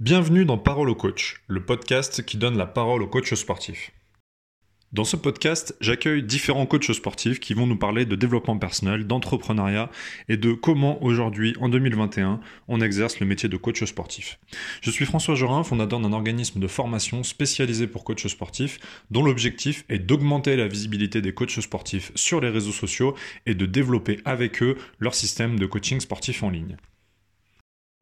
Bienvenue dans Parole au coach, le podcast qui donne la parole aux coachs sportifs. Dans ce podcast, j'accueille différents coachs sportifs qui vont nous parler de développement personnel, d'entrepreneuriat et de comment aujourd'hui, en 2021, on exerce le métier de coach sportif. Je suis François Jorin, fondateur d'un organisme de formation spécialisé pour coachs sportifs, dont l'objectif est d'augmenter la visibilité des coachs sportifs sur les réseaux sociaux et de développer avec eux leur système de coaching sportif en ligne.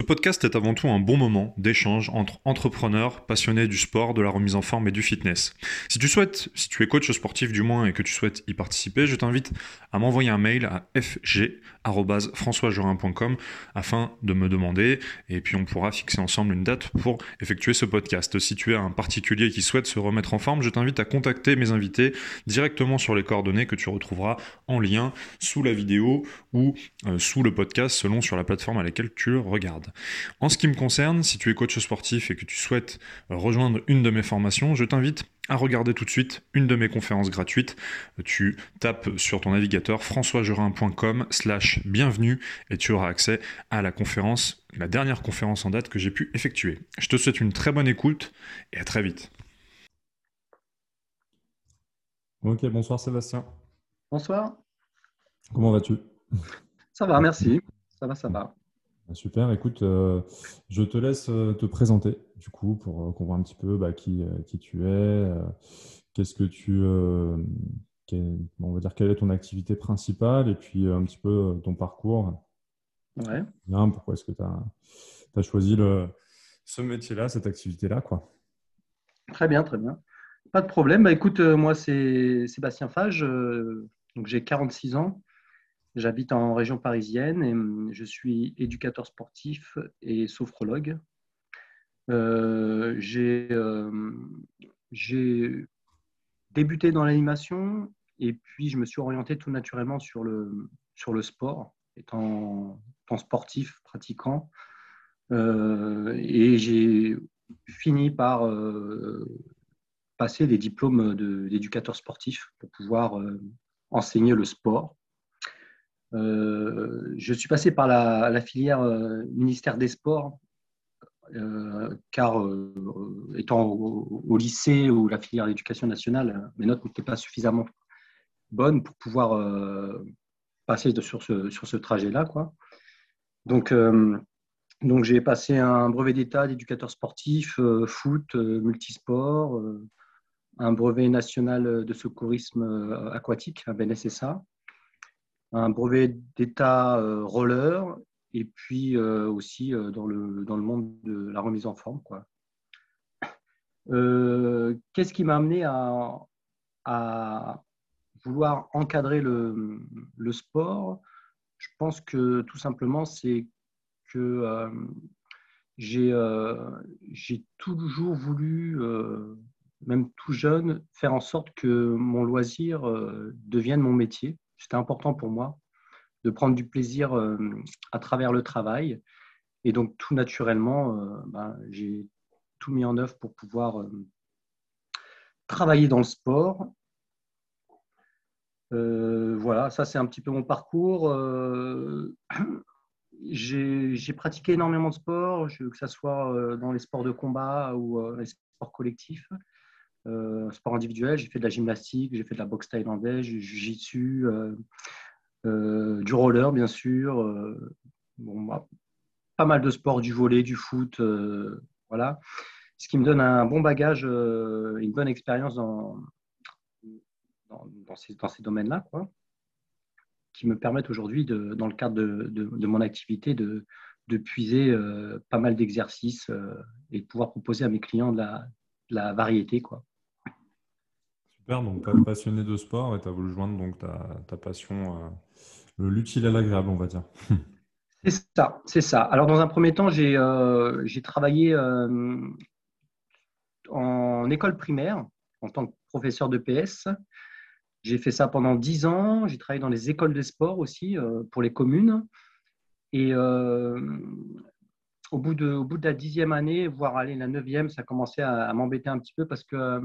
Ce podcast est avant tout un bon moment d'échange entre entrepreneurs passionnés du sport, de la remise en forme et du fitness. Si tu souhaites, si tu es coach sportif du moins et que tu souhaites y participer, je t'invite à m'envoyer un mail à fg@françoisjorin.com afin de me demander et puis on pourra fixer ensemble une date pour effectuer ce podcast. Si tu es un particulier qui souhaite se remettre en forme, je t'invite à contacter mes invités directement sur les coordonnées que tu retrouveras en lien sous la vidéo ou euh, sous le podcast selon sur la plateforme à laquelle tu le regardes. En ce qui me concerne, si tu es coach sportif et que tu souhaites rejoindre une de mes formations, je t'invite à regarder tout de suite une de mes conférences gratuites. Tu tapes sur ton navigateur françoisgerin.com slash bienvenue et tu auras accès à la conférence, la dernière conférence en date que j'ai pu effectuer. Je te souhaite une très bonne écoute et à très vite. Ok, bonsoir Sébastien. Bonsoir. Comment vas-tu? Ça va, merci. Ça va, ça va. Bah, super, écoute, euh, je te laisse euh, te présenter du coup pour euh, qu'on voit un petit peu bah, qui, qui tu es, qu'est-ce que tu, on va dire quelle est ton activité principale et puis un petit peu ton parcours. Ouais. Bien, pourquoi est-ce que tu as, choisi le, ce métier-là, cette activité-là quoi? Très bien, très bien. Pas de problème. Bah, écoute, moi c'est Sébastien Fage, donc j'ai 46 ans. J'habite en région parisienne et hum, je suis éducateur sportif et sophrologue. Euh, euh, j'ai débuté dans l'animation et puis je me suis orienté tout naturellement sur le, sur le sport, étant, sportif, pratiquant. Euh, et j'ai fini par passer des diplômes d'éducateur sportif pour pouvoir enseigner le sport. Euh, je suis passé par la, filière euh, ministère des Sports, euh, car étant au, lycée ou la filière d'éducation nationale, mes notes n'étaient pas suffisamment bonnes pour pouvoir passer sur ce, sur ce trajet-là. Donc, donc j'ai passé un brevet d'état d'éducateur sportif, foot, multisport, un brevet national de secourisme aquatique, un BNSSA, un brevet d'état euh, roller et puis euh, aussi euh, dans, le, monde de la remise en forme. Quoi. Qu'est-ce qui m'a amené à, vouloir encadrer le, le sport? Je pense que tout simplement, c'est que j'ai toujours voulu, même tout jeune, faire en sorte que mon loisir devienne mon métier c'était important pour moi de prendre du plaisir euh, à travers le travail. Et donc, tout naturellement, euh, ben, j'ai tout mis en œuvre pour pouvoir euh, travailler dans le sport. voilà, ça c'est un petit peu mon parcours. j'ai pratiqué énormément de sport, que ce soit dans les sports de combat ou les sports collectifs. Euh, sport individuel, j'ai fait de la gymnastique, j'ai fait de la boxe thaïlandaise, du jiu-jitsu, euh, euh, du roller, bien sûr. bon, bah, pas mal de sports, du volet, du foot, voilà. Ce qui me donne un bon bagage, une bonne expérience dans, dans, ces, dans ces domaines-là, quoi, qui me permettent aujourd'hui, dans le cadre de, de, mon activité, de, de puiser pas mal d'exercices et de pouvoir proposer à mes clients de la, la variété. Quoi donc tu es passionné de sport et tu as voulu joindre donc ta, passion, euh, l'utile à l'agréable, on va dire. C'est ça, c'est ça. Alors dans un premier temps, j'ai euh, travaillé euh, en école primaire en tant que professeur de PS. J'ai fait ça pendant dix ans. J'ai travaillé dans les écoles de sport aussi pour les communes. Et au, bout de, au bout de la dixième année, voire aller la neuvième, ça commençait à m'embêter un petit peu parce que euh,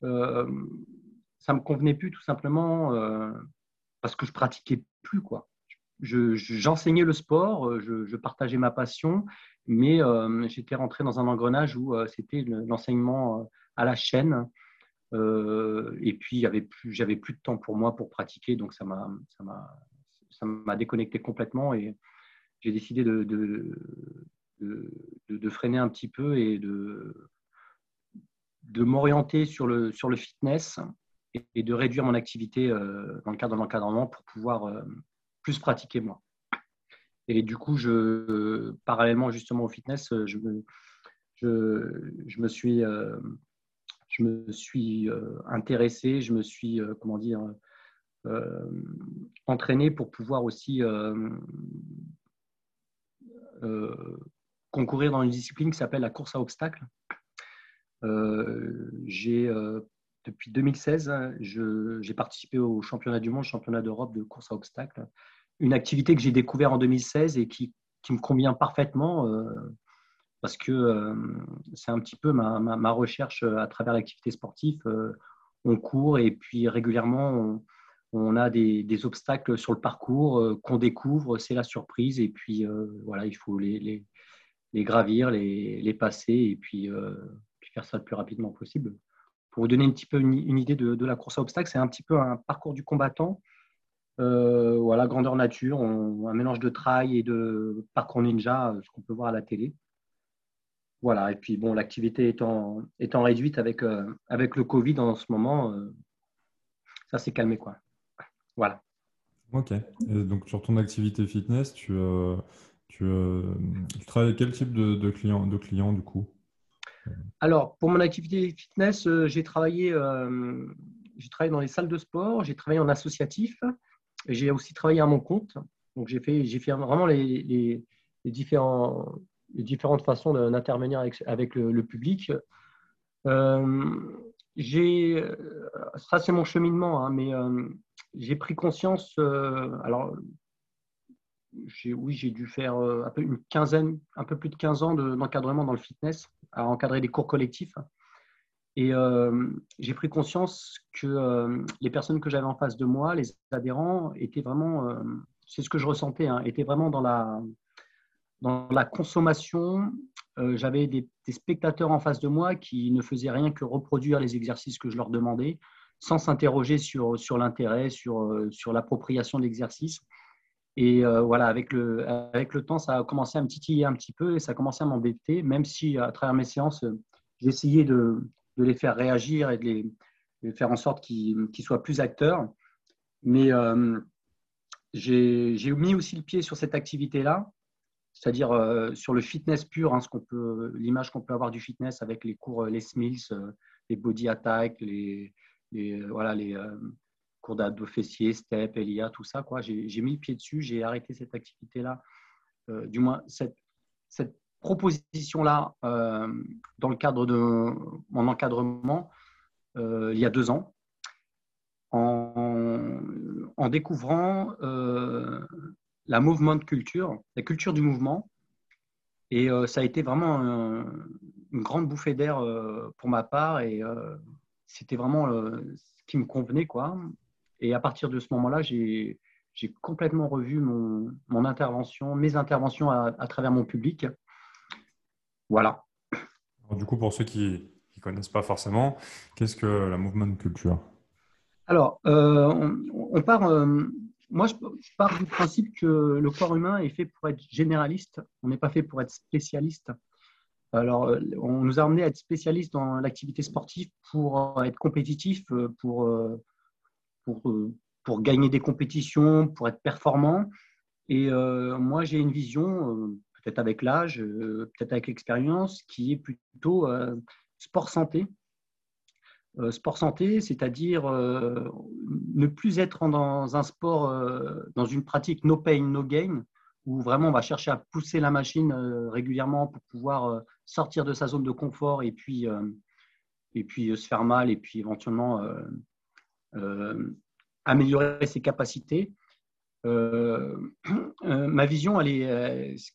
ça me convenait plus tout simplement euh, parce que je pratiquais plus quoi. J'enseignais le sport, euh, je, partageais ma passion mais j'étais rentré dans un engrenage où c'était l'enseignement à la chaîne. et puis, j'avais plus, plus de temps pour moi pour pratiquer, donc ça m'a, déconnecté complètement et j'ai décidé de, de, freiner un petit peu et de, de m'orienter sur le, sur le fitness et, de réduire mon activité euh, dans le cadre de l'encadrement pour pouvoir euh, plus pratiquer moi. Et du coup, je, parallèlement justement au fitness, je me, je, je me suis, euh, je me suis intéressé, je me suis, comment dire, entraîné pour pouvoir aussi concourir dans une discipline qui s'appelle la course à obstacles. Euh, j'ai euh, depuis 2016, j'ai participé au championnat du monde, championnat d'Europe de course à obstacles. Une activité que j'ai découvert en 2016 et qui, me convient parfaitement euh, parce que c'est un petit peu ma, recherche à travers l'activité sportive. on court et puis régulièrement, on, a des, obstacles sur le parcours qu'on découvre, c'est la surprise. Et puis voilà, il faut les gravir, les, les, passer et puis ça le plus rapidement possible. Pour vous donner un petit peu une, idée de, la course à obstacles, c'est un petit peu un parcours du combattant. Euh, voilà, grandeur nature, un mélange de trail et de parcours ninja, euh, ce qu'on peut voir à la télé. Voilà, et puis bon, l'activité étant, étant réduite avec, euh, avec le Covid en ce moment, ça s'est calmé. Quoi. Voilà. Ok. donc sur ton activité fitness, tu, tu, travailles avec quel type de, clients de clients du coup? Alors, pour mon activité fitness, euh, j'ai travaillé, euh, j'ai travaillé dans les salles de sport, j'ai travaillé en associatif, j'ai aussi travaillé à mon compte. Donc, j'ai fait, vraiment les, différentes façons d'intervenir avec, le, public. Euh, ça, c'est mon cheminement, hein, mais j'ai pris conscience. alors, oui, j'ai dû faire un peu une quinzaine, un peu plus de 15 ans d'encadrement dans le fitness à encadrer des cours collectifs. Et euh, j'ai pris conscience que euh, les personnes que j'avais en face de moi, les adhérents, étaient vraiment, euh, c'est ce que je ressentais, hein, étaient vraiment dans la, dans la consommation. j'avais des, spectateurs en face de moi qui ne faisaient rien que reproduire les exercices que je leur demandais, sans s'interroger sur, sur l'intérêt, sur, sur l'appropriation de l'exercice. Et euh, voilà, avec le, avec le temps, ça a commencé à me titiller un petit peu et ça a commencé à m'embêter, même si à travers mes séances, j'essayais de, de, les faire réagir et de faire en sorte qu'ils soient plus acteurs. Mais euh, j'ai mis aussi le pied sur cette activité-là, c'est-à-dire euh, sur le fitness pur, hein, l'image qu'on peut avoir du fitness avec les cours, les Smills, les body attack, les, les voilà, les, cours d'abdos fessiers, step, LIA, tout ça. Quoi. J'ai, mis le pied dessus, j'ai arrêté cette activité-là, euh, du moins cette, cette proposition-là euh, dans le cadre de mon encadrement euh, il y a deux ans, en, en découvrant la mouvement culture, la culture du mouvement. Et ça a été vraiment une grande bouffée d'air pour ma part et c'était vraiment ce qui me convenait. Quoi. Et à partir de ce moment-là, j'ai complètement revu mon, mon, intervention, mes interventions à, travers mon public. Voilà. du coup, pour ceux qui ne connaissent pas forcément, qu'est-ce que la mouvement culture? Alors, euh, on, part, euh, moi, je, pars du principe que le corps humain est fait pour être généraliste, on n'est pas fait pour être spécialiste. Alors, euh, on nous a amené à être spécialiste dans l'activité sportive pour être compétitif, pour pour, euh, pour gagner des compétitions, pour être performant. Et euh, moi, j'ai une vision, euh, peut-être avec l'âge, peut-être avec l'expérience, qui est plutôt sport santé. sport santé, c'est-à-dire ne plus être dans un sport, dans une pratique no pain, no gain, où vraiment on va chercher à pousser la machine régulièrement pour pouvoir sortir de sa zone de confort et puis, et puis se faire mal et puis éventuellement améliorer ses capacités. Euh, euh, ma vision,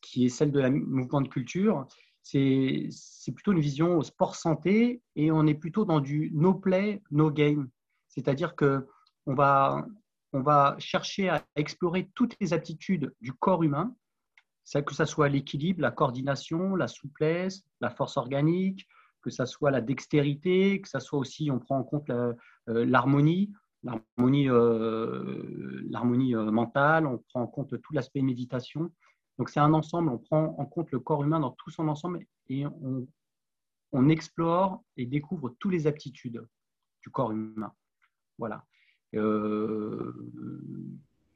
qui est celle de la mouvement de culture, c'est plutôt une vision sport santé et on est plutôt dans du no play, no game. C'est-à-dire que on va, on va chercher à explorer toutes les aptitudes du corps humain que ce soit l'équilibre, la coordination, la souplesse, la force organique, que ce soit la dextérité, que ce soit aussi, on prend en compte l'harmonie, l'harmonie mentale, on prend en compte tout l'aspect méditation. Donc c'est un ensemble, on prend en compte le corps humain dans tout son ensemble et on, explore et découvre toutes les aptitudes du corps humain. Voilà. Euh,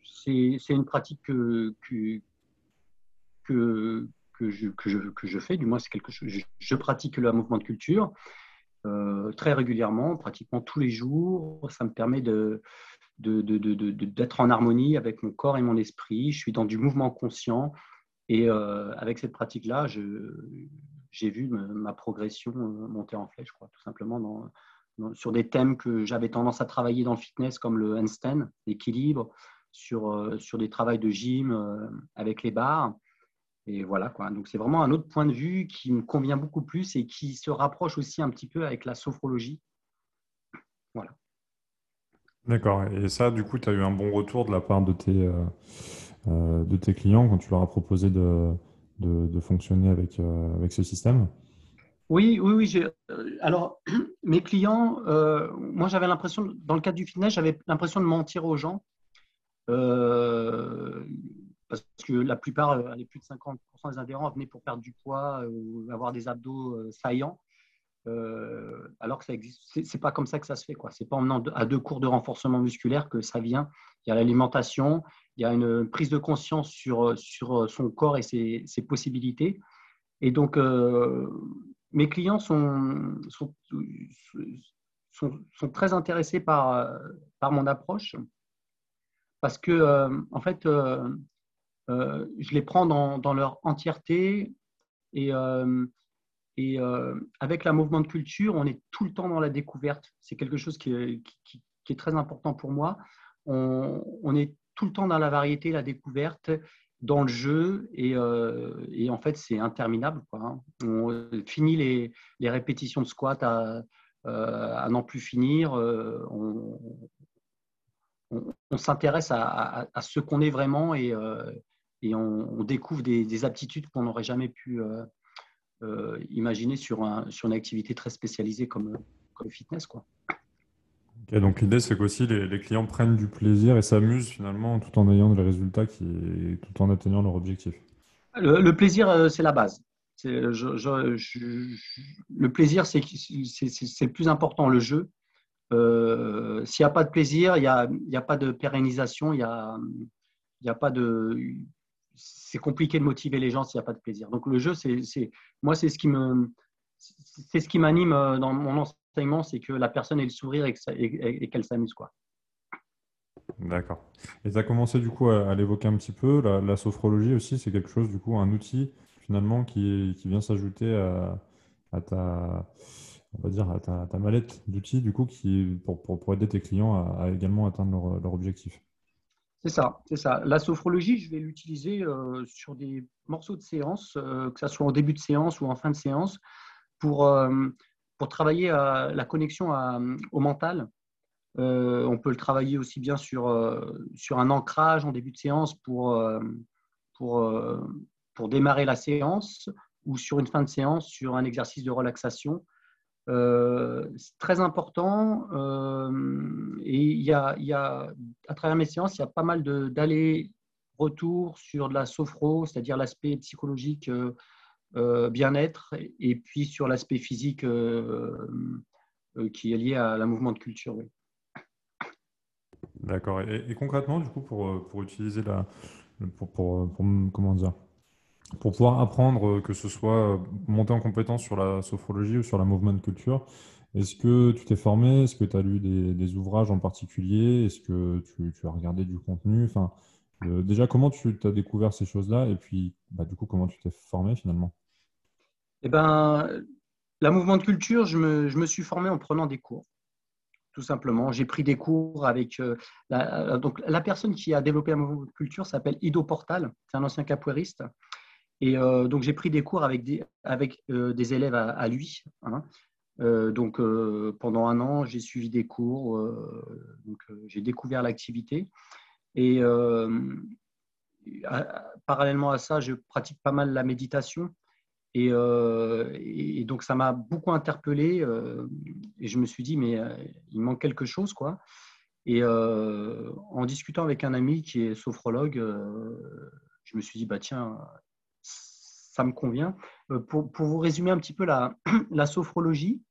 c'est une pratique que, que, que, que, je, que, je, fais, du moins c'est quelque chose. Je, pratique le mouvement de culture euh, très régulièrement, pratiquement tous les jours. Ça me permet de, d'être en harmonie avec mon corps et mon esprit. Je suis dans du mouvement conscient. Et euh, avec cette pratique-là, j'ai vu ma progression euh, monter en flèche, quoi, tout simplement dans, sur des thèmes que j'avais tendance à travailler dans le fitness, comme le handstand, l'équilibre, sur, sur des travails de gym avec les barres. Et voilà, quoi. Donc, c'est vraiment un autre point de vue qui me convient beaucoup plus et qui se rapproche aussi un petit peu avec la sophrologie. Voilà. D'accord. Et ça, du coup, tu as eu un bon retour de la part de tes, euh, euh, de tes clients quand tu leur as proposé de, de, fonctionner avec, euh, avec ce système? Oui, oui, oui. Alors, mes clients, moi, j'avais l'impression, dans le cadre du fitness, j'avais l'impression de mentir aux gens. Parce que la plupart, les plus de 50% des adhérents venaient pour perdre du poids ou avoir des abdos saillants. Euh, alors que ça existe. C'est pas comme ça que ça se fait. quoi. C'est pas en menant à deux cours de renforcement musculaire que ça vient. Il y a l'alimentation, il y a une prise de conscience sur, sur son corps et ses, possibilités. Et donc, euh, mes clients sont, sont, sont, très intéressés par, par mon approche parce que, euh, en fait, je les prends dans, leur entièreté et et euh, avec la mouvement de culture, on est tout le temps dans la découverte. C'est quelque chose qui est, très important pour moi. On, est tout le temps dans la variété, la découverte, dans le jeu. Et, euh, en fait, c'est interminable. Hein. On finit les, répétitions de squat à, euh, n'en plus finir. on, s'intéresse à, ce qu'on est vraiment et, on, découvre des, aptitudes qu'on n'aurait jamais pu euh, imaginer sur, un, sur une activité très spécialisée comme, comme le fitness. Quoi. donc l'idée, c'est qu'aussi les, les, clients prennent du plaisir et s'amusent finalement tout en ayant des résultats, qui, tout en atteignant leur objectif. Le, plaisir, euh, c'est la base. Je, je, le plaisir, c'est le plus important, le jeu. Euh, S'il n'y a pas de plaisir, il n'y a, a, pas de pérennisation, il n'y a, a, pas de c'est compliqué de motiver les gens s'il n'y a pas de plaisir. Donc le jeu, c'est, moi, c'est ce qui me, c'est ce qui m'anime euh, dans mon enseignement, c'est que la personne ait le sourire et, qu'elle s'amuse, quoi. D'accord. Et tu as commencé du coup à, l'évoquer un petit peu, la, sophrologie aussi, c'est quelque chose, du coup, un outil finalement qui, vient s'ajouter à, ta, on va dire, à ta, mallette d'outils, du coup, qui, pour, aider tes clients à, également atteindre leur objectif. C'est ça, c'est ça. La sophrologie, je vais l'utiliser euh, sur des morceaux de séance, euh, que ce soit en début de séance ou en fin de séance, pour, euh, pour travailler la connexion au mental. on peut le travailler aussi bien sur, sur un ancrage en début de séance pour, pour, pour démarrer la séance ou sur une fin de séance sur un exercice de relaxation. Euh, c'est très important. Euh, et il y, a, à travers mes séances, il y a pas mal d'allers-retours sur de la sophro, c'est-à-dire l'aspect psychologique euh, bien-être, et puis sur l'aspect physique qui est lié à la mouvement de culture. D'accord. Et, concrètement, du coup, pour, pour utiliser la. Pour, pour, pour, comment dire pour pouvoir apprendre, euh, que ce soit euh, monter en compétence sur la sophrologie ou sur la movement culture, est-ce que tu t'es formé? Est-ce que tu as lu des, ouvrages en particulier? Est-ce que tu, as regardé du contenu? Enfin, euh, Déjà, comment tu as découvert ces choses-là? Et puis, bah, du coup, comment tu t'es formé finalement? Eh ben, la mouvement de culture, je me, suis formé en prenant des cours, tout simplement. J'ai pris des cours avec. la, donc, la personne qui a développé la mouvement de culture s'appelle Ido Portal, c'est un ancien capoeiriste. Et euh, donc, j'ai pris des cours avec des, avec, euh, des élèves à, lui. Hein. Euh, donc, pendant un an, j'ai suivi des cours. donc, j'ai découvert l'activité. Et, parallèlement à ça, je pratique pas mal la méditation. Et, et donc, ça m'a beaucoup interpellé. et je me suis dit, mais il manque quelque chose, quoi. Et en discutant avec un ami qui est sophrologue, je me suis dit, bah tiens, ça me convient. Pour, pour vous résumer un petit peu la, la sophrologie,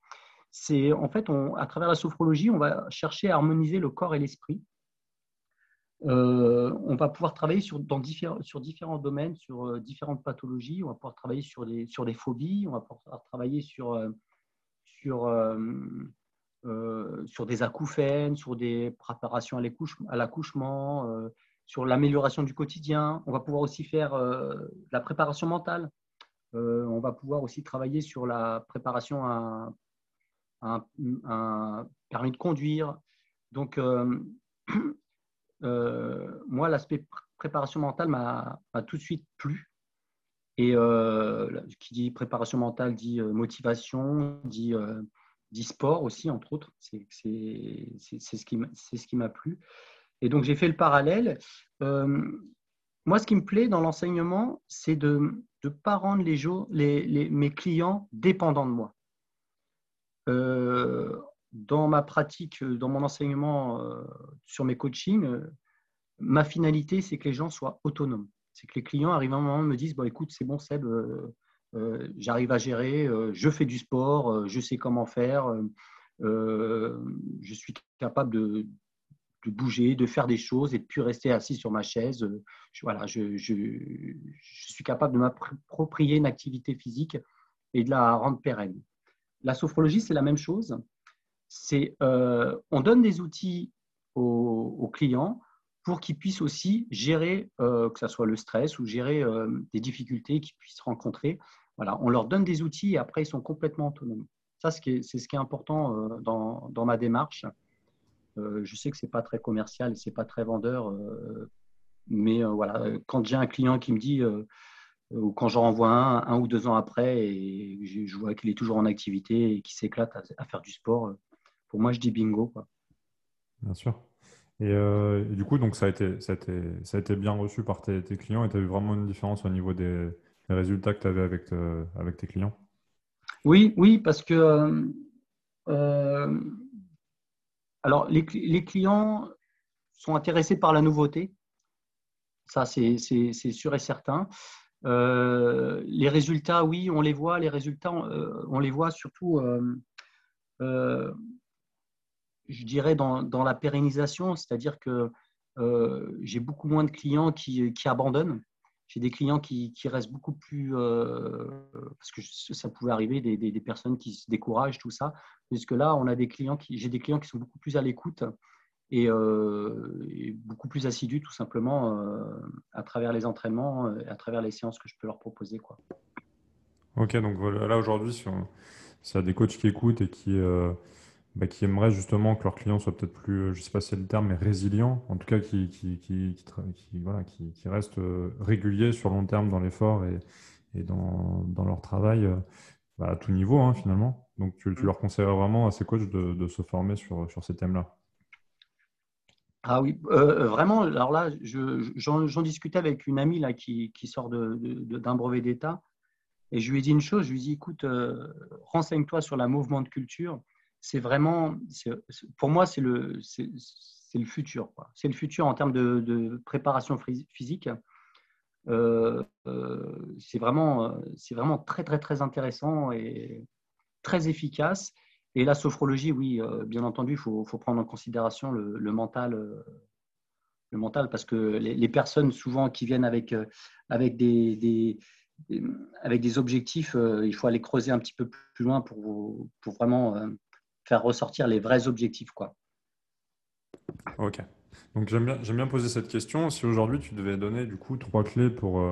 c'est en fait, on, à travers la sophrologie, on va chercher à harmoniser le corps et l'esprit. Euh, on va pouvoir travailler sur, dans différents, sur différents domaines, sur euh, différentes pathologies. On va pouvoir travailler sur des, sur des phobies, on va pouvoir travailler sur, euh, sur, sur des acouphènes, sur des préparations à l'accouchement, sur l'amélioration du quotidien. On va pouvoir aussi faire la préparation mentale. On va pouvoir aussi travailler sur la préparation à un, permis de conduire. Donc, euh, euh, moi, l'aspect préparation mentale m'a tout de suite plu. Et euh, qui dit préparation mentale dit motivation, dit, dit sport aussi, entre autres. C'est ce qui m'a plu. Et donc, j'ai fait le parallèle. moi, ce qui me plaît dans l'enseignement, c'est de ne pas rendre les, les, les, mes clients dépendants de moi. Euh, dans ma pratique, dans mon enseignement euh, sur mes coachings, euh, ma finalité, c'est que les gens soient autonomes. C'est que les clients arrivent à un moment et me disent bon, écoute, c'est bon, Seb, j'arrive à gérer, je fais du sport, je sais comment faire, je suis capable de, bouger, de faire des choses et de plus rester assis sur ma chaise. voilà, je, je, suis capable de m'approprier une activité physique et de la rendre pérenne. La sophrologie, c'est la même chose. C'est, euh, on donne des outils aux, clients pour qu'ils puissent aussi gérer, euh, que ce soit le stress ou gérer euh, des difficultés qu'ils puissent rencontrer. Voilà, on leur donne des outils et après, ils sont complètement autonomes. Ça, c'est ce qui est important dans, ma démarche. Je sais que ce n'est pas très commercial et ce n'est pas très vendeur, mais voilà, quand j'ai un client qui me dit ou quand j'en renvoie un, un ou deux ans après, et je, vois qu'il est toujours en activité et qu'il s'éclate à, faire du sport, pour moi, je dis bingo. Quoi. Bien sûr. Euh, et, du coup, donc, ça, a été, ça, a été, ça a été bien reçu par tes, clients et tu as vu vraiment une différence au niveau des, résultats que tu avais avec, euh, avec tes clients? Oui, oui, parce que euh, alors, les, clients sont intéressés par la nouveauté. Ça, c'est sûr et certain. Euh, les résultats, oui, on les voit. Les résultats, euh, on les voit surtout, euh, je dirais, dans, la pérennisation, c'est-à-dire que j'ai beaucoup moins de clients qui, abandonnent. J'ai des clients qui, restent beaucoup plus, parce que ça pouvait arriver, des, des, personnes qui se découragent, tout ça. Puisque là, on a des clients qui, j'ai des clients qui sont beaucoup plus à l'écoute euh, et, beaucoup plus assidu tout simplement euh, à travers les entraînements, à travers les séances que je peux leur proposer. Quoi. Ok, donc là aujourd'hui, si, y a des coachs qui écoutent et qui, euh, bah, qui aimeraient justement que leurs clients soient peut-être plus, je ne sais pas si c'est le terme, mais résilients, en tout cas qui, qui, qui, voilà, qui, restent réguliers sur long terme dans l'effort et, et dans, dans, leur travail bah, à tout niveau hein, finalement. Donc tu, tu, mmh. leur conseillerais vraiment à ces coachs de, de se former sur, sur ces thèmes-là? Ah oui, euh, euh, vraiment, alors là, j'en discutais avec une amie là, qui, sort d'un de, brevet d'État et je lui ai dit une chose, je lui ai dit, écoute, euh, renseigne-toi sur la mouvement de culture. C'est vraiment, pour moi, c'est le, le futur. C'est le futur en termes de, préparation physique. c'est vraiment, vraiment très, très, très intéressant et très efficace. Et la sophrologie, oui, euh, bien entendu, il faut, prendre en considération le, mental, euh, le mental, parce que les, personnes souvent qui viennent avec, euh, avec, des, avec des objectifs, il faut aller creuser un petit peu plus loin pour, pour vraiment faire ressortir les vrais objectifs. Quoi. Ok. Donc j'aime bien, bien, poser cette question. Si aujourd'hui tu devais donner du coup trois clés pour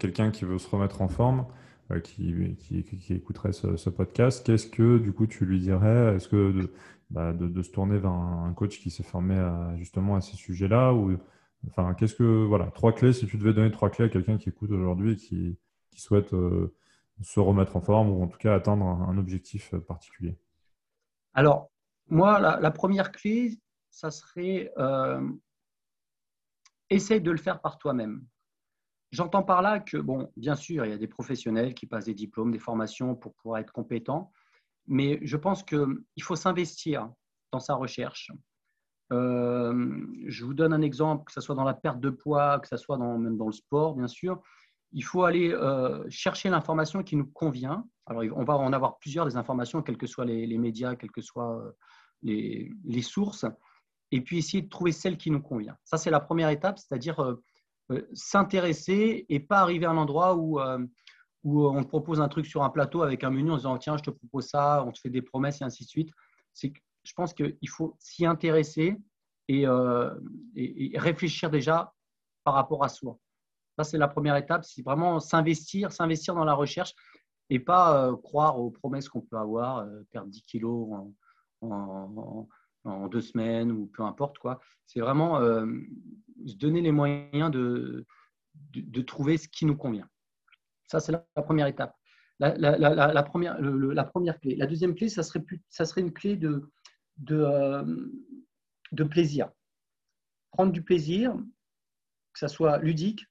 quelqu'un qui veut se remettre en forme, euh, qui, qui, écouterait ce, podcast, qu'est-ce que du coup tu lui dirais? Est-ce que de, bah, se tourner vers un, coach qui s'est formé justement à ces sujets-là? Ou enfin qu'est-ce que voilà trois clés si tu devais donner trois clés à quelqu'un qui écoute aujourd'hui et qui, qui souhaite euh, se remettre en forme ou en tout cas atteindre un, objectif particulier? Alors moi la, première clé ça serait euh, essaye de le faire par toi-même. j'entends par là que, bon, bien sûr, il y a des professionnels qui passent des diplômes, des formations pour pouvoir être compétents, mais je pense qu'il faut s'investir dans sa recherche. Euh, je vous donne un exemple, que ce soit dans la perte de poids, que ce soit même dans le sport, bien sûr. Il faut aller euh, chercher l'information qui nous convient. Alors, on va en avoir plusieurs des informations, quels que soient les, médias, quelles que soient euh, les, sources, et puis essayer de trouver celle qui nous convient. Ça, c'est la première étape, c'est-à-dire s'intéresser et pas arriver à un endroit où, on te propose un truc sur un plateau avec un menu en disant tiens, je te propose ça, on te fait des promesses et ainsi de suite. Je pense qu'il faut s'y intéresser euh, et, réfléchir déjà par rapport à soi. Ça, c'est la première étape, c'est vraiment s'investir, s'investir dans la recherche et pas euh, croire aux promesses qu'on peut avoir, euh, perdre 10 kilos en, deux semaines ou peu importe quoi. C'est vraiment se donner les moyens de, de, trouver ce qui nous convient. Ça, c'est la, première étape. La, première, la première clé. La deuxième clé, ça serait, serait une clé de, de, euh, de plaisir. Prendre du plaisir, que ça soit ludique,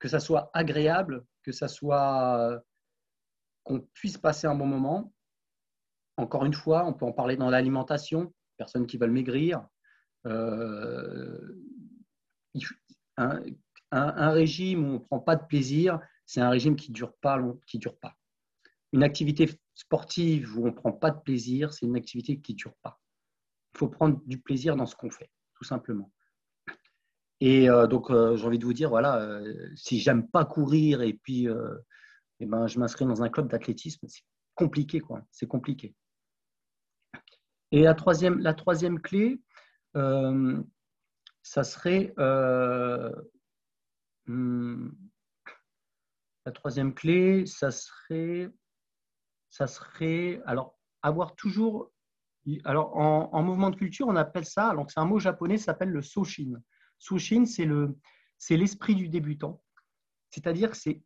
que ça soit agréable, que ça soit euh, qu'on puisse passer un bon moment. Encore une fois, on peut en parler dans l'alimentation, personnes qui veulent maigrir. Euh, un, régime où on ne prend pas de plaisir, c'est un régime qui ne dure pas qui dure pas. Une activité sportive où on ne prend pas de plaisir, c'est une activité qui ne dure pas. Il faut prendre du plaisir dans ce qu'on fait, tout simplement. Et euh, donc, euh, j'ai envie de vous dire, voilà, euh, si j'aime pas courir et puis eh ben, je m'inscris dans un club d'athlétisme, c'est compliqué, quoi. C'est compliqué. Et la troisième, la troisième clé, ça serait hmm, la troisième clé, ça serait, ça serait, alors avoir toujours alors, en, mouvement de culture, on appelle ça, alors c'est un mot japonais, ça s'appelle le Soshin. Soshin, c'est, le, c'est l'esprit du débutant. C'est-à-dire c'est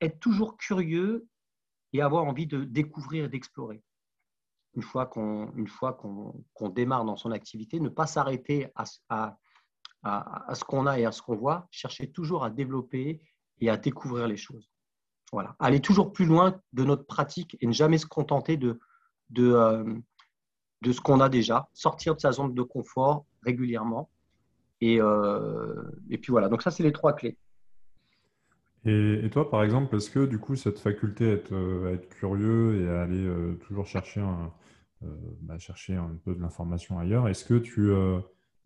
être toujours curieux et avoir envie de découvrir et d'explorer. Une fois qu'on, démarre dans son activité, ne pas s'arrêter à, ce qu'on a et à ce qu'on voit, chercher toujours à développer et à découvrir les choses. Aller toujours plus loin de notre pratique et ne jamais se contenter de, euh, de ce qu'on a déjà, sortir de sa zone de confort régulièrement. Et, euh, et puis voilà, donc ça, c'est les trois clés. Et, toi, par exemple, est-ce que du coup, cette faculté à être, euh, être curieux et à aller euh, toujours chercher un, bah, chercher un peu de l'information ailleurs, est-ce que tu,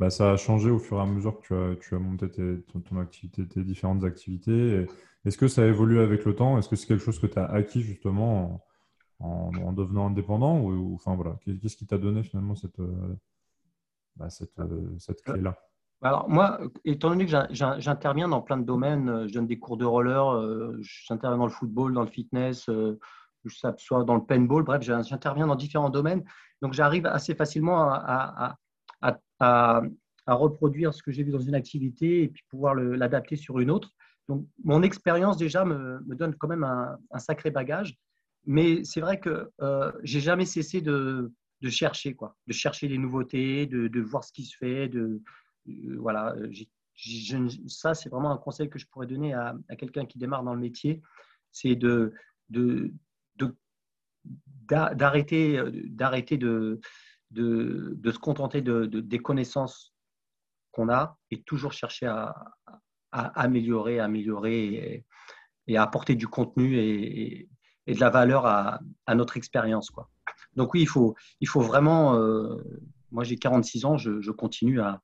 bah, ça a changé au fur et à mesure que tu as, tu as monté ton, activité, tes différentes activités Est-ce que ça a évolué avec le temps? Est-ce que c'est quelque chose que tu as acquis justement en, devenant indépendant ou, enfin voilà. Qu'est-ce qui t'a donné finalement cette bah, cette, cette clé là alors moi, étant donné que j'interviens dans plein de domaines, euh, je donne des cours de roller, j'interviens dans le football, dans le fitness, soit dans le paintball, bref, j'interviens dans différents domaines. Donc j'arrive assez facilement à, reproduire ce que j'ai vu dans une activité et puis pouvoir l'adapter sur une autre. Donc mon expérience déjà me, donne quand même un, sacré bagage. Mais c'est vrai que euh, j'ai jamais cessé de, de, chercher, quoi, de chercher les nouveautés, de, de voir ce qui se fait. De, euh, voilà, ça, c'est vraiment un conseil que je pourrais donner à, à quelqu'un qui démarre dans le métier, c'est de, d'arrêter, d'arrêter de, de, se contenter de, des connaissances qu'on a et toujours chercher à, à améliorer, améliorer et, à apporter du contenu et, et de la valeur à, notre expérience. Donc oui, il faut, il faut vraiment, euh, moi j'ai 46 ans, je, continue à,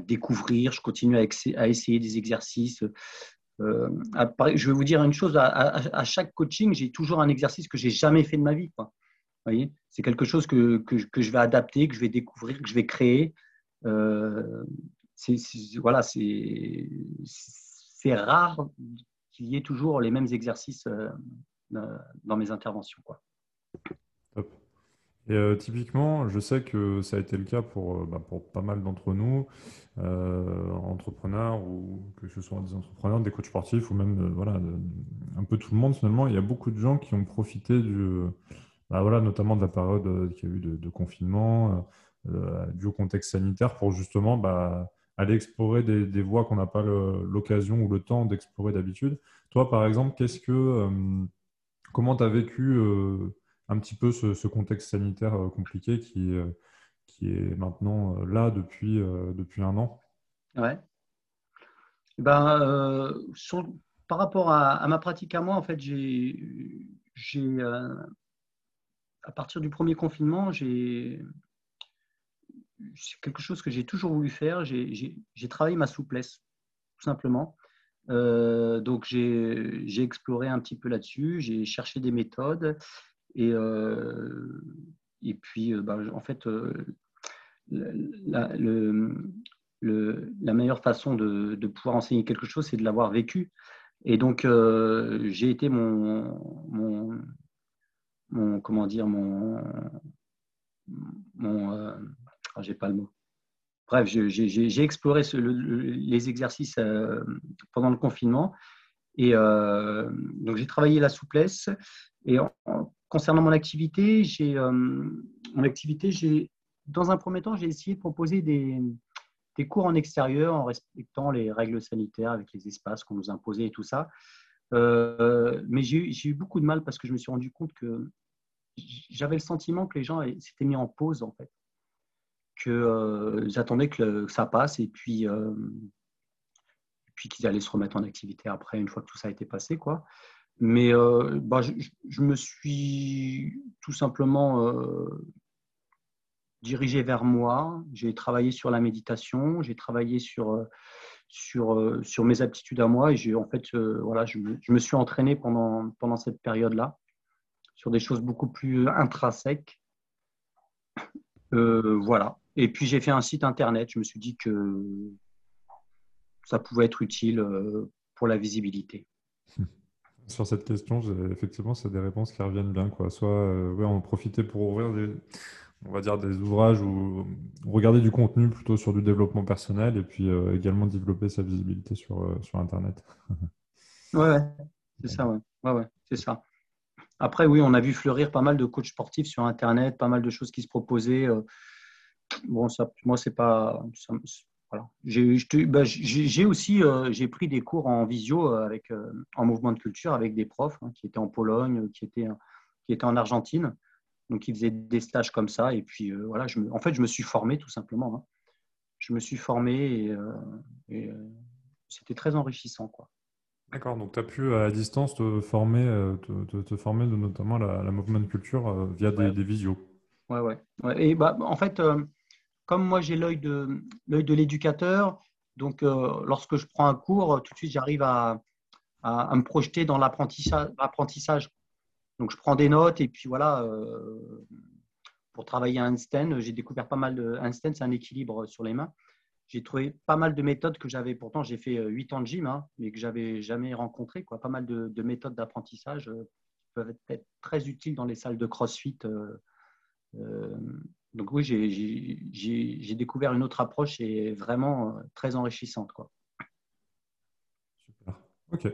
découvrir, je continue à, à essayer des exercices. Euh, je vais vous dire une chose, à, chaque coaching, j'ai toujours un exercice que j'ai jamais fait de ma vie. Quoi. voyez? C'est quelque chose que, que, je vais adapter, que je vais découvrir, que je vais créer. Euh, c'est, voilà, c'est, rare qu'il y ait toujours les mêmes exercices dans mes interventions. Et euh, typiquement, je sais que ça a été le cas pour, euh, bah, pas mal d'entre nous, euh, entrepreneurs ou que ce soit des entrepreneurs, des coachs sportifs ou même voilà, un peu tout le monde finalement. Il y a beaucoup de gens qui ont profité du, bah, voilà, notamment de la période qu'il y a eu de, confinement, du contexte sanitaire pour justement bah, aller explorer des, voies qu'on n'a pas l'occasion ou le temps d'explorer d'habitude. Toi, par exemple, comment tu as vécu un petit peu ce, contexte sanitaire compliqué qui, qui est maintenant là depuis, un an Ouais. Ben, par rapport à, ma pratique à moi, en fait, j'ai, à partir du premier confinement, c'est quelque chose que j'ai toujours voulu faire. J'ai travaillé ma souplesse, tout simplement. Euh, donc, j'ai exploré un petit peu là-dessus, j'ai cherché des méthodes. Et, euh, et puis, euh, bah, en fait, le, la, meilleure façon de, de, pouvoir enseigner quelque chose, c'est de l'avoir vécu. Et donc, j'ai été mon, mon, comment dire, mon, mon euh, ah, j'ai pas le mot. Bref, j'ai exploré les exercices euh, pendant le confinement. Et euh, donc, j'ai travaillé la souplesse. Et concernant mon activité, j'ai mon activité, j'ai dans un premier temps, j'ai essayé de proposer des, des, cours en extérieur en respectant les règles sanitaires avec les espaces qu'on nous imposait et tout ça. mais j'ai eu beaucoup de mal parce que je me suis rendu compte que j'avais le sentiment que les gens s'étaient mis en pause, en fait. Qu'ils euh, attendaient que, ça passe et puis, euh, puis qu'ils allaient se remettre en activité après, une fois que tout ça été passé. Quoi. Mais euh, bah, je, me suis tout simplement dirigé vers moi. J'ai travaillé sur la méditation, j'ai travaillé sur, sur, sur mes aptitudes à moi et en fait, voilà, je, je, me suis entraîné pendant, pendant cette période-là sur des choses beaucoup plus intrinsèques. Euh, voilà. Et puis j'ai fait un site internet. Je me suis dit que ça pouvait être utile euh, pour la visibilité. Sur cette question, effectivement, c'est des réponses qui reviennent bien. Quoi. Soit euh, ouais, on profitait pour ouvrir des, ouvrages ou regarder du contenu plutôt sur du développement personnel et puis également développer sa visibilité sur, sur Internet. ouais, c'est ça, ouais. Après, oui, on a vu fleurir pas mal de coachs sportifs sur Internet, pas mal de choses qui se proposaient. Euh. Bon, ça, moi, c'est pas. Voilà. Bah, j'ai aussi euh, j'ai pris des cours en visio euh, avec, en mouvement de culture avec des profs hein, qui étaient en Pologne, qui étaient, qui étaient en Argentine. Donc, ils faisaient des stages comme ça. Et puis, voilà, je en fait, je me suis formé tout simplement. Hein. Je me suis formé et, et c'était très enrichissant. Quoi. D'accord, donc tu as pu à distance te former, euh, te, te, former de notamment la, la movement culture euh, via des, des, visios. Ouais, ouais. Et bah, en fait, euh, comme moi j'ai l'œil de l'éducateur, donc lorsque je prends un cours, tout de suite j'arrive à, à, me projeter dans l'apprentissage. Donc je prends des notes et puis voilà. pour travailler à Einstein, j'ai découvert pas mal de Einstein, c'est un équilibre sur les mains j'ai trouvé pas mal de méthodes que j'avais, pourtant j'ai fait 8 euh, ans de gym, hein, mais que j'avais jamais rencontré. Quoi. Pas mal de, méthodes d'apprentissage euh, peuvent être très utiles dans les salles de CrossFit. Euh, donc oui, j'ai découvert une autre approche et vraiment très enrichissante. Quoi. Super. OK.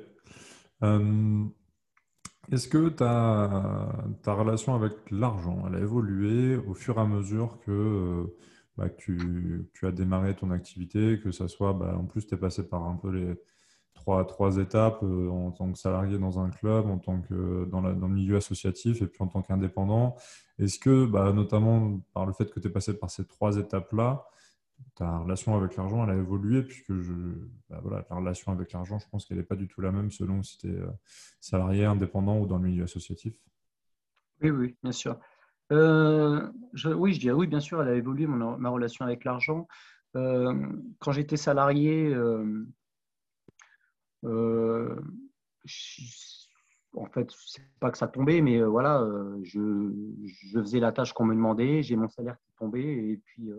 Est-ce que ta, ta relation avec l'argent, elle a évolué au fur et à mesure que bah, que tu, tu, as démarré ton activité, que ça soit, bah, en plus, tu es passé par un peu les trois, étapes euh, en tant que salarié dans un club, en tant que dans, la, dans le milieu associatif et puis en tant qu'indépendant. Est-ce que, bah, notamment par le fait que tu es passé par ces trois étapes-là, ta relation avec l'argent, elle a évolué puisque je, bah, voilà, la relation avec l'argent, je pense qu'elle n'est pas du tout la même selon si tu es euh, salarié, indépendant ou dans le milieu associatif? Oui, oui, bien sûr. Euh, oui, je dirais oui, bien sûr, elle a évolué ma relation avec l'argent. Euh, quand j'étais salarié, euh, en fait, c'est pas que ça tombait, mais voilà, je, je, faisais la tâche qu'on me demandait, j'ai mon salaire qui tombait, et puis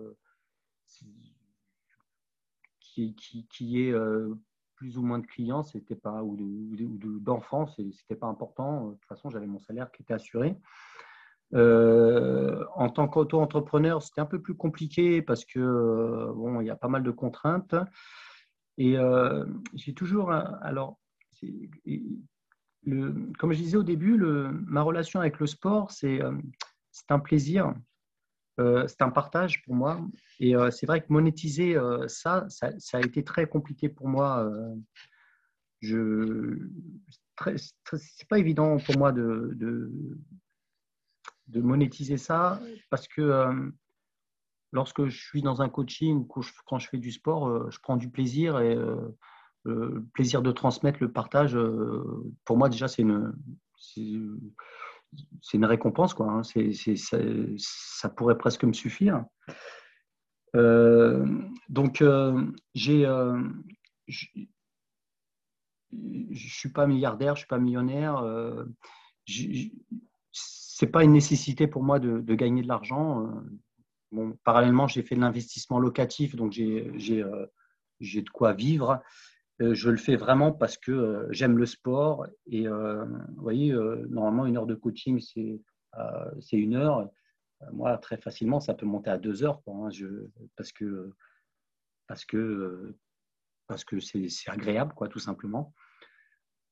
qui, est plus ou moins de clients, c'était pas ou d'enfants, c'était pas important. De toute façon, j'avais mon salaire qui était assuré. Euh, en tant qu'auto-entrepreneur, c'était un peu plus compliqué parce que euh, bon, il y a pas mal de contraintes. Et euh, j'ai toujours, alors, comme je disais au début, ma relation avec le sport, c'est un plaisir. c'est un partage pour moi. Et c'est vrai que monétiser ça, ça, a été très compliqué pour moi. je c'est pas évident pour moi de, de, monétiser ça parce que lorsque je suis dans un coaching, quand je fais du sport, je prends du plaisir et le plaisir de transmettre le partage, pour moi déjà c'est une, récompense. Quoi, hein. ça, pourrait presque me suffire. Euh, donc, euh, j'ai, euh, je ne suis pas milliardaire, je ne suis pas millionnaire. Euh, c'est pas une nécessité pour moi de gagner de l'argent. Parallèlement, j'ai fait de l'investissement locatif, donc j'ai, j'ai de quoi vivre. Euh, je le fais vraiment parce que euh, j'aime le sport. Et euh, vous voyez, normalement, une heure de coaching, c'est une heure. Moi, très facilement, ça peut monter à deux heures hein, parce que c'est agréable, quoi, tout simplement.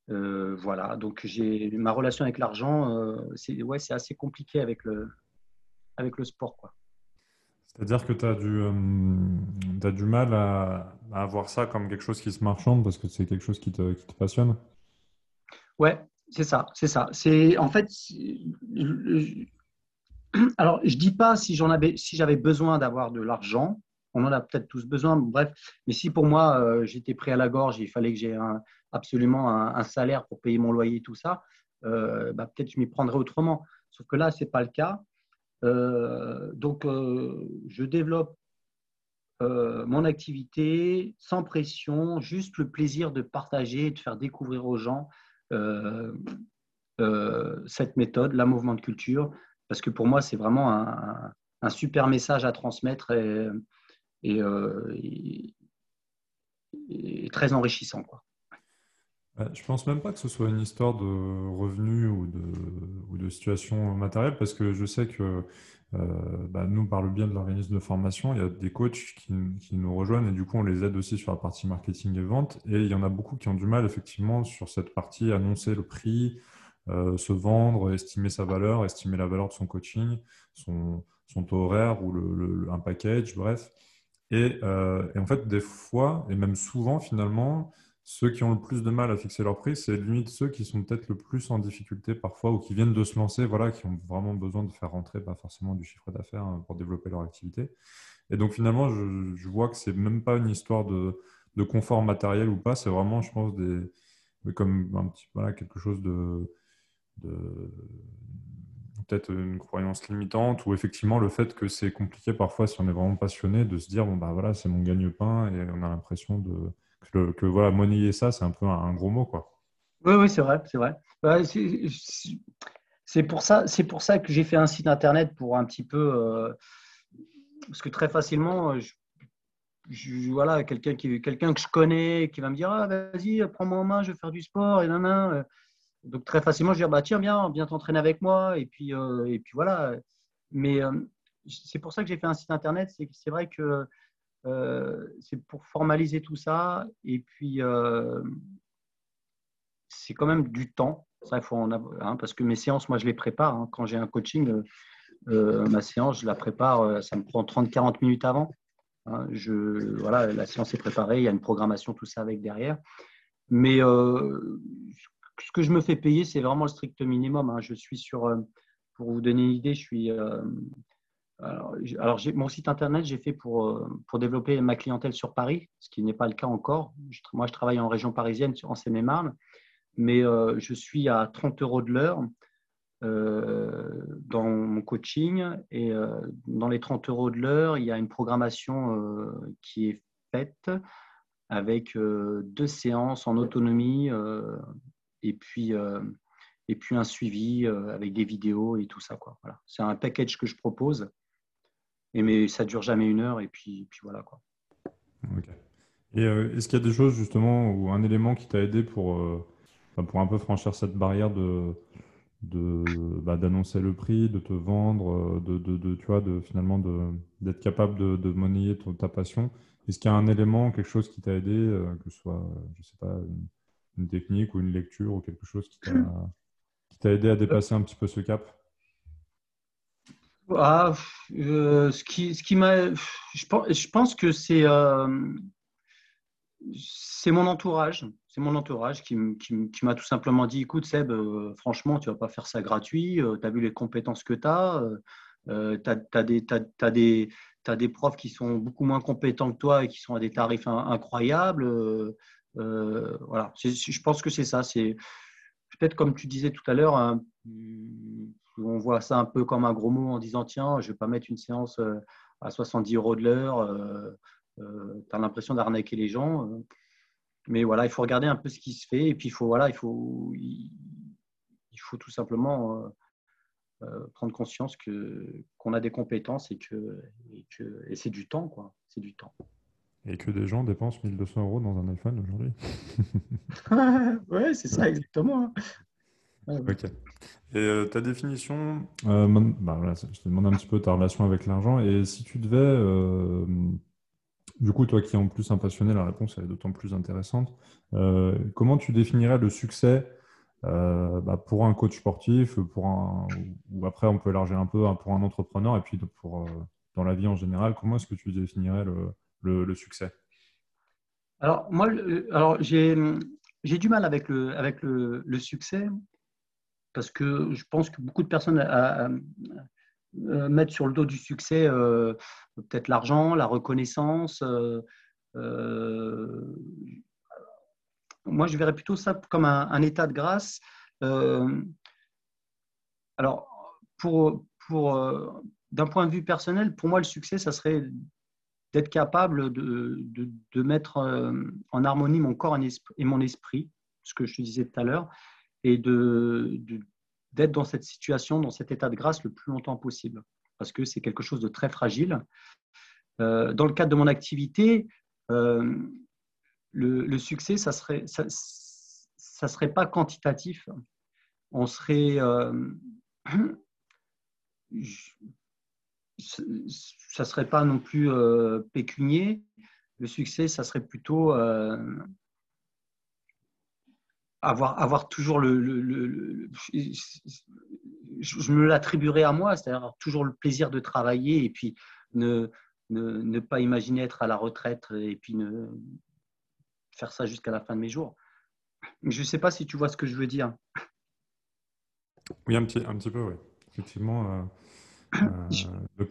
voilà, donc j'ai ma relation avec l'argent, c'est assez compliqué avec le sport. C'est-à-dire que tu as, as, du mal à, à, voir ça comme quelque chose qui se marchande parce que c'est quelque chose qui te, qui te passionne Ouais, c'est ça, c'est ça. C'est en fait, alors je dis pas si j'en avais, si j'avais besoin d'avoir de l'argent, on en a peut-être tous besoin, bref. Mais si pour moi euh, j'étais prêt à la gorge, il fallait que j'ai absolument un, salaire pour payer mon loyer, tout ça, euh, bah, peut-être je m'y prendrais autrement. Sauf que là, c'est pas le cas. Euh, donc, euh, je développe euh, mon activité sans pression, juste le plaisir de partager et de faire découvrir aux gens cette méthode, la mouvement de culture, parce que pour moi, c'est vraiment un, super message à transmettre et, et, très enrichissant. Quoi. Je pense même pas que ce soit une histoire de revenus ou de, situation matérielle, parce que je sais que euh, bah, nous, par le bien de l'organisme de formation, il y a des coachs qui, nous rejoignent et du coup, on les aide aussi sur la partie marketing et vente. Et il y en a beaucoup qui ont du mal, effectivement, sur cette partie, annoncer le prix, euh, se vendre, estimer sa valeur, estimer la valeur de son coaching, son, taux horaire ou un package, bref. Euh, et, en fait, des fois, et même souvent, finalement, ceux qui ont le plus de mal à fixer leur prix, c'est limite ceux qui sont peut-être le plus en difficulté parfois ou qui viennent de se lancer, voilà, qui ont vraiment besoin de faire rentrer pas forcément du chiffre d'affaires hein, pour développer leur activité. Et donc finalement, je, vois que c'est même pas une histoire de, confort matériel ou pas, c'est vraiment, je pense, des, comme un petit, voilà, quelque chose de, peut-être une croyance limitante ou effectivement le fait que c'est compliqué parfois si on est vraiment passionné de se dire bon bah voilà c'est mon gagne-pain et on a l'impression de que, voilà, monnayer ça, c'est un peu un, gros mot, quoi. Oui, oui, c'est vrai, c'est vrai. Bah, c'est pour ça, c'est pour ça que j'ai fait un site internet pour un petit peu, euh, parce que très facilement, euh, voilà, quelqu'un quelqu'un que je connais, qui va me dire, ah, vas-y, prends-moi en main, je vais faire du sport et nan, Donc très facilement, je vais dire, bah tiens, viens, viens t'entraîner avec moi, et puis, euh, et puis voilà. Mais c'est pour ça que j'ai fait un site internet. C'est vrai que euh, c'est pour formaliser tout ça. Et puis, euh, c'est quand même du temps. Ça, il faut en avoir, hein, parce que mes séances, moi, je les prépare. Hein. Quand j'ai un coaching, euh, ma séance, je la prépare. ça me prend 30-40 minutes avant. Hein. je, voilà, la séance est préparée. Il y a une programmation, tout ça avec derrière. Mais ce que je me fais payer, c'est vraiment le strict minimum. Je suis sur, pour vous donner une idée, je suis alors, mon site internet, j'ai fait pour, euh, pour développer ma clientèle sur Paris, ce qui n'est pas le cas encore. moi, je travaille en région parisienne, en Seine-et-Marne, mais euh, je suis à 30 euros de l'heure euh, dans mon coaching. Et dans les 30 euros de l'heure, il y a une programmation qui est faite avec deux séances en autonomie et puis et puis un suivi avec des vidéos et tout ça. Voilà. C'est un package que je propose et mais ça dure jamais une heure et puis, puis voilà quoi. Et euh, est-ce qu'il y a des choses justement ou un élément qui t'a aidé pour, euh, pour un peu franchir cette barrière de, bah, d'annoncer le prix, de te vendre, de, de, de tu vois, de finalement d'être capable de, de monnayer ta passion? Est-ce qu'il y a un élément, quelque chose qui t'a aidé, euh, que ce soit, je sais pas, une, technique ou une lecture ou quelque chose qui t'a, qui t'a aidé à dépasser un petit peu ce cap? Ah, euh, je, pense, que c'est euh, c'est mon entourage, c'est mon entourage qui, m'a tout simplement dit, écoute Seb, euh, franchement, tu vas pas faire ça gratuit. tu as vu les compétences que tu as. tu as des profs qui sont beaucoup moins compétents que toi et qui sont à des tarifs incroyables. voilà, je pense que c'est ça. C'est peut-être comme tu disais tout à l'heure, on voit ça un peu comme un gros mot en disant tiens, je ne vais pas mettre une séance euh, à 70 euros de l'heure. Euh, euh, tu as l'impression d'arnaquer les gens. mais voilà, il faut regarder un peu ce qui se fait et puis il faut, voilà, il faut, il, faut tout simplement prendre conscience que, qu'on a des compétences et que, et, que, et c'est du temps. quoi. C'est du temps. Et que des gens dépensent 1200 euros dans un iPhone aujourd'hui. ouais, c'est ça, exactement. Ok. Et euh, ta définition, euh, bah, je te demande un petit peu ta relation avec l'argent. Et si tu devais, euh, du coup, toi qui es en plus un passionné, la réponse est d'autant plus intéressante. comment tu définirais le succès bah, pour un coach sportif, pour un, ou après on peut élargir un peu hein, pour un entrepreneur, et puis pour, dans la vie en général, comment est-ce que tu définirais le, le, succès? Alors, moi, alors j'ai du mal avec le, avec le, le succès parce que je pense que beaucoup de personnes mettent sur le dos du succès euh, peut-être l'argent, la reconnaissance. Euh, euh, moi, je verrais plutôt ça comme un, état de grâce. alors, pour, pour, d'un point de vue personnel, pour moi, le succès, ça serait d'être capable de, de, mettre en harmonie mon corps et mon esprit, ce que je te disais tout à l'heure, et d'être dans cette situation, dans cet état de grâce le plus longtemps possible, parce que c'est quelque chose de très fragile. Euh, dans le cadre de mon activité, euh, le, succès, ça serait, ça, serait pas quantitatif. On serait, euh, ça serait pas non plus pécunier. Le succès, ça serait plutôt avoir, avoir toujours le, je me l'attribuerai à moi, c'est-à-dire avoir toujours le plaisir de travailler et puis ne, ne, ne, pas imaginer être à la retraite et puis ne faire ça jusqu'à la fin de mes jours. Je ne sais pas si tu vois ce que je veux dire. Oui, un petit, un petit peu, oui. Effectivement, euh, euh, de,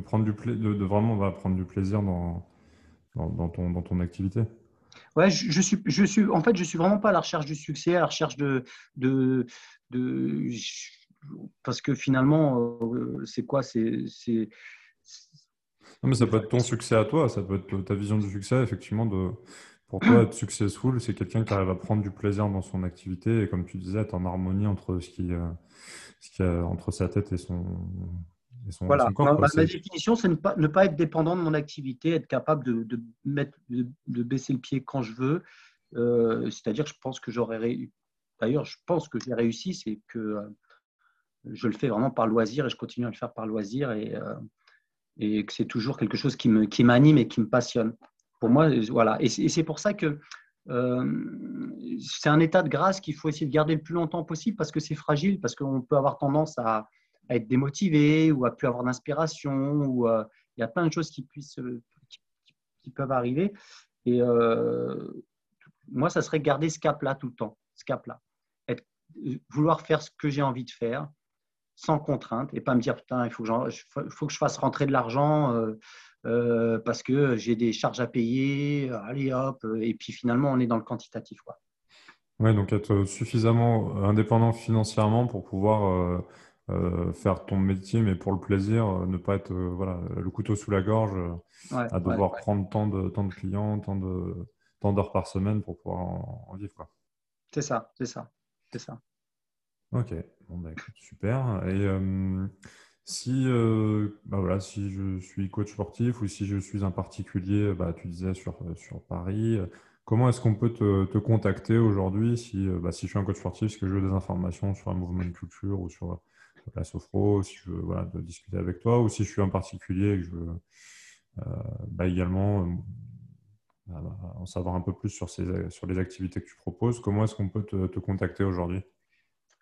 prendre du de, de, vraiment va prendre du plaisir dans, dans, dans, ton, dans ton activité. Ouais, je, suis, je suis, en fait, je suis vraiment pas à la recherche du succès, à la recherche de, de, de parce que finalement, euh, c'est quoi C'est non, mais ça peut être ton succès à toi, ça peut être ta vision du succès, effectivement. De, pour toi, être successful, c'est quelqu'un qui arrive à prendre du plaisir dans son activité et, comme tu disais, être en harmonie entre ce qui, euh, ce qui a entre sa tête et son, voilà. ma, définition, c'est ne pas, ne pas être dépendant de mon activité, être capable de, de mettre, de, baisser le pied quand je veux. Euh, c'est-à-dire, je pense que j'aurais D'ailleurs, je pense que j'ai réussi, c'est que euh, je le fais vraiment par loisir et je continue à le faire par loisir et, euh, et que c'est toujours quelque chose qui m'anime qui et qui me passionne. Pour moi, voilà. Et c'est pour ça que c'est un état de grâce qu'il faut essayer de garder le plus longtemps possible parce que c'est fragile, parce qu'on peut avoir tendance à, à être démotivé ou à plus avoir d'inspiration ou euh, il y a plein de choses qui puissent euh, qui, peuvent arriver et euh, moi ça serait garder ce cap là tout le temps ce cap là vouloir faire ce que j'ai envie de faire sans contrainte et pas me dire putain il faut que, faut que je fasse rentrer de l'argent parce que j'ai des charges à payer allez hop et puis finalement on est dans le quantitatif quoi. Ouais, donc être suffisamment indépendant financièrement pour pouvoir euh, faire ton métier, mais pour le plaisir, euh, ne pas être euh, voilà, le couteau sous la gorge, à devoir prendre tant de, tant de clients, tant de tant d'heures par semaine pour pouvoir en, vivre. C'est ça, c'est ça, c'est ça. Ok, bon, bah, super. Et si, bah, voilà, si je suis coach sportif ou si je suis un particulier, bah, tu disais sur, sur Paris, comment est-ce qu'on peut te, te contacter aujourd'hui si, bah, si je suis un coach sportif, est-ce que je veux des informations sur un mouvement de culture ou sur la sophro, si je veux voilà, discuter avec toi, ou si je suis un particulier et que je veux euh, bah, également euh, bah, en savoir un peu plus sur, ces, sur les activités que tu proposes, comment est-ce qu'on peut te, contacter aujourd'hui?